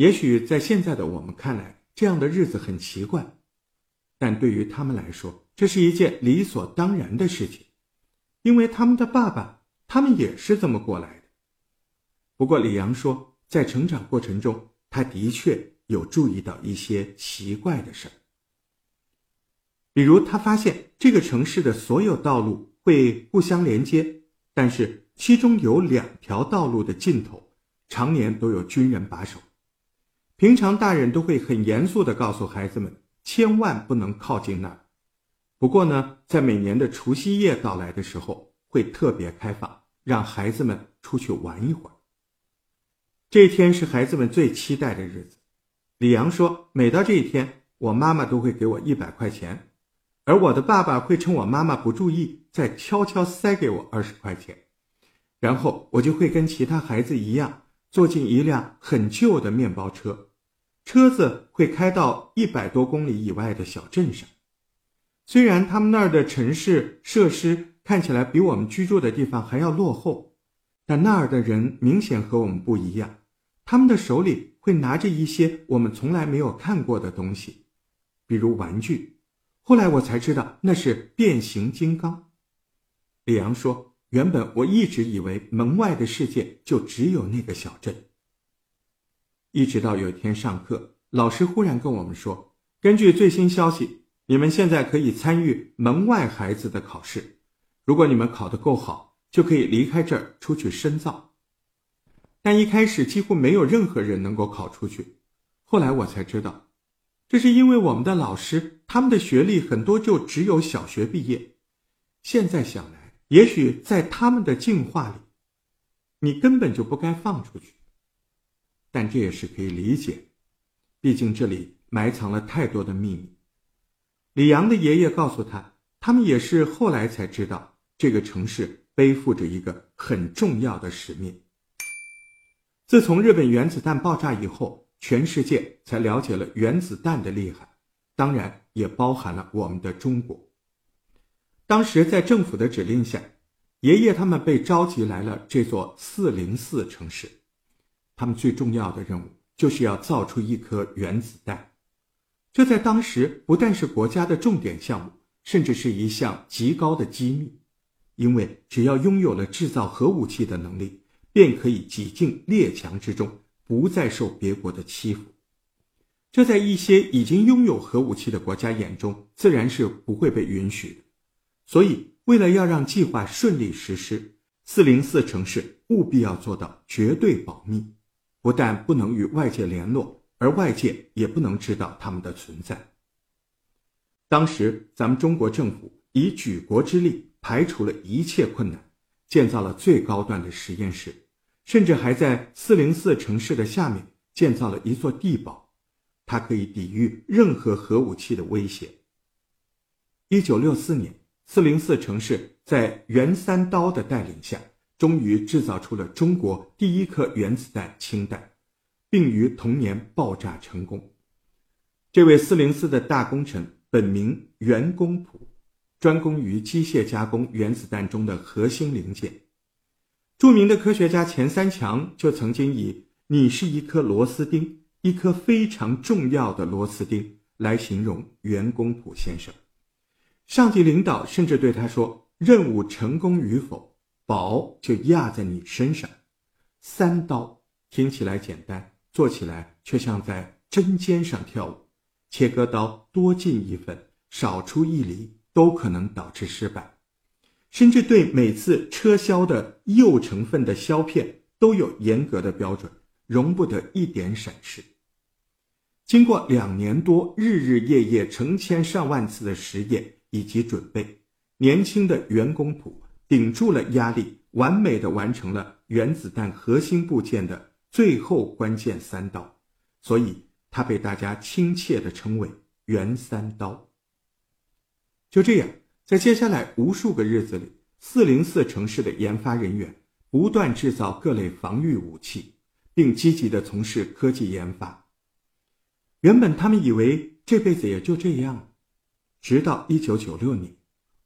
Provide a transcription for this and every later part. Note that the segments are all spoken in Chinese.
也许在现在的我们看来，这样的日子很奇怪，但对于他们来说，这是一件理所当然的事情，因为他们的爸爸，他们也是这么过来的。不过，李阳说，在成长过程中，他的确有注意到一些奇怪的事儿，比如他发现这个城市的所有道路会互相连接，但是其中有两条道路的尽头常年都有军人把守。平常大人都会很严肃地告诉孩子们，千万不能靠近那儿。不过呢，在每年的除夕夜到来的时候，会特别开放，让孩子们出去玩一会儿。这一天是孩子们最期待的日子。李阳说，每到这一天，我妈妈都会给我一百块钱，而我的爸爸会趁我妈妈不注意，再悄悄塞给我二十块钱，然后我就会跟其他孩子一样，坐进一辆很旧的面包车。车子会开到一百多公里以外的小镇上，虽然他们那儿的城市设施看起来比我们居住的地方还要落后，但那儿的人明显和我们不一样。他们的手里会拿着一些我们从来没有看过的东西，比如玩具。后来我才知道那是变形金刚。李阳说：“原本我一直以为门外的世界就只有那个小镇。”一直到有一天上课，老师忽然跟我们说：“根据最新消息，你们现在可以参与门外孩子的考试。如果你们考得够好，就可以离开这儿出去深造。”但一开始几乎没有任何人能够考出去。后来我才知道，这是因为我们的老师他们的学历很多就只有小学毕业。现在想来，也许在他们的进化里，你根本就不该放出去。但这也是可以理解，毕竟这里埋藏了太多的秘密。李阳的爷爷告诉他，他们也是后来才知道，这个城市背负着一个很重要的使命。自从日本原子弹爆炸以后，全世界才了解了原子弹的厉害，当然也包含了我们的中国。当时在政府的指令下，爷爷他们被召集来了这座四零四城市。他们最重要的任务就是要造出一颗原子弹，这在当时不但是国家的重点项目，甚至是一项极高的机密。因为只要拥有了制造核武器的能力，便可以挤进列强之中，不再受别国的欺负。这在一些已经拥有核武器的国家眼中，自然是不会被允许的。所以，为了要让计划顺利实施，四零四城市务必要做到绝对保密。不但不能与外界联络，而外界也不能知道他们的存在。当时，咱们中国政府以举国之力排除了一切困难，建造了最高端的实验室，甚至还在四零四城市的下面建造了一座地堡，它可以抵御任何核武器的威胁。一九六四年，四零四城市在袁三刀的带领下。终于制造出了中国第一颗原子弹氢弹，并于同年爆炸成功。这位四零四的大功臣本名袁公朴，专攻于机械加工原子弹中的核心零件。著名的科学家钱三强就曾经以“你是一颗螺丝钉，一颗非常重要的螺丝钉”来形容袁公朴先生。上级领导甚至对他说：“任务成功与否。”宝就压在你身上，三刀听起来简单，做起来却像在针尖上跳舞。切割刀多进一分，少出一厘，都可能导致失败。甚至对每次车削的釉成分的削片都有严格的标准，容不得一点闪失。经过两年多日日夜夜、成千上万次的实验以及准备，年轻的袁公朴。顶住了压力，完美的完成了原子弹核心部件的最后关键三刀，所以他被大家亲切的称为“原三刀”。就这样，在接下来无数个日子里，四零四城市的研发人员不断制造各类防御武器，并积极的从事科技研发。原本他们以为这辈子也就这样了，直到一九九六年，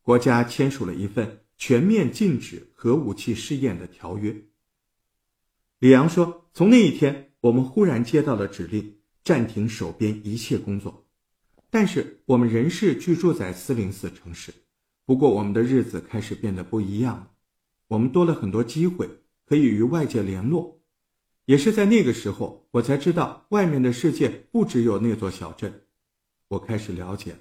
国家签署了一份。全面禁止核武器试验的条约。李阳说：“从那一天，我们忽然接到了指令，暂停手边一切工作。但是我们仍是居住在四零四城市，不过我们的日子开始变得不一样了。我们多了很多机会，可以与外界联络。也是在那个时候，我才知道外面的世界不只有那座小镇。我开始了解，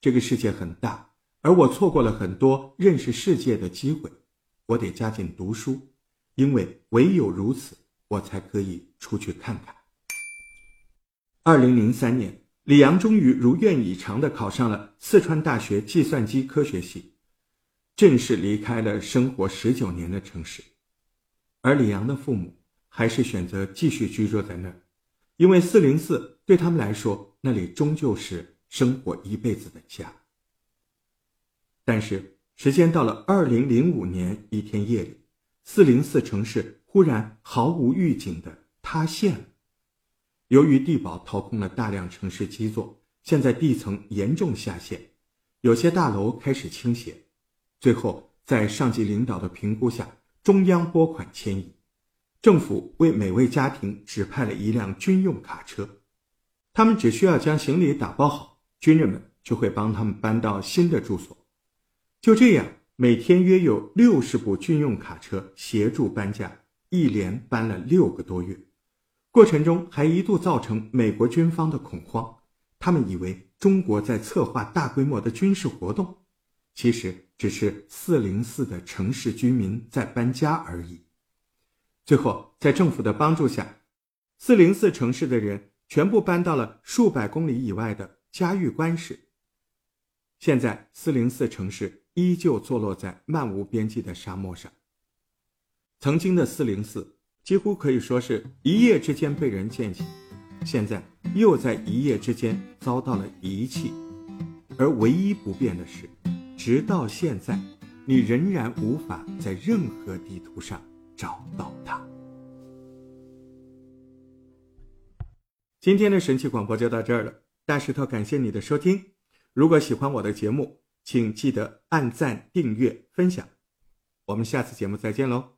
这个世界很大，而我错过了很多认识世界的机会。我得加紧读书，因为唯有如此，我才可以出去看看。二零零三年，李阳终于如愿以偿地考上了四川大学计算机科学系，正式离开了生活十九年的城市，而李阳的父母。还是选择继续居住在那儿，因为四零四对他们来说，那里终究是生活一辈子的家。但是时间到了二零零五年一天夜里，四零四城市忽然毫无预警的塌陷了。由于地堡掏空了大量城市基座，现在地层严重下陷，有些大楼开始倾斜。最后，在上级领导的评估下，中央拨款迁移。政府为每位家庭指派了一辆军用卡车，他们只需要将行李打包好，军人们就会帮他们搬到新的住所。就这样，每天约有六十部军用卡车协助搬家，一连搬了六个多月。过程中还一度造成美国军方的恐慌，他们以为中国在策划大规模的军事活动，其实只是四零四的城市居民在搬家而已。最后，在政府的帮助下，四零四城市的人全部搬到了数百公里以外的嘉峪关市。现在，四零四城市依旧坐落在漫无边际的沙漠上。曾经的四零四几乎可以说是一夜之间被人建起，现在又在一夜之间遭到了遗弃。而唯一不变的是，直到现在，你仍然无法在任何地图上。找到他。今天的神奇广播就到这儿了，大石头感谢你的收听。如果喜欢我的节目，请记得按赞、订阅、分享。我们下次节目再见喽。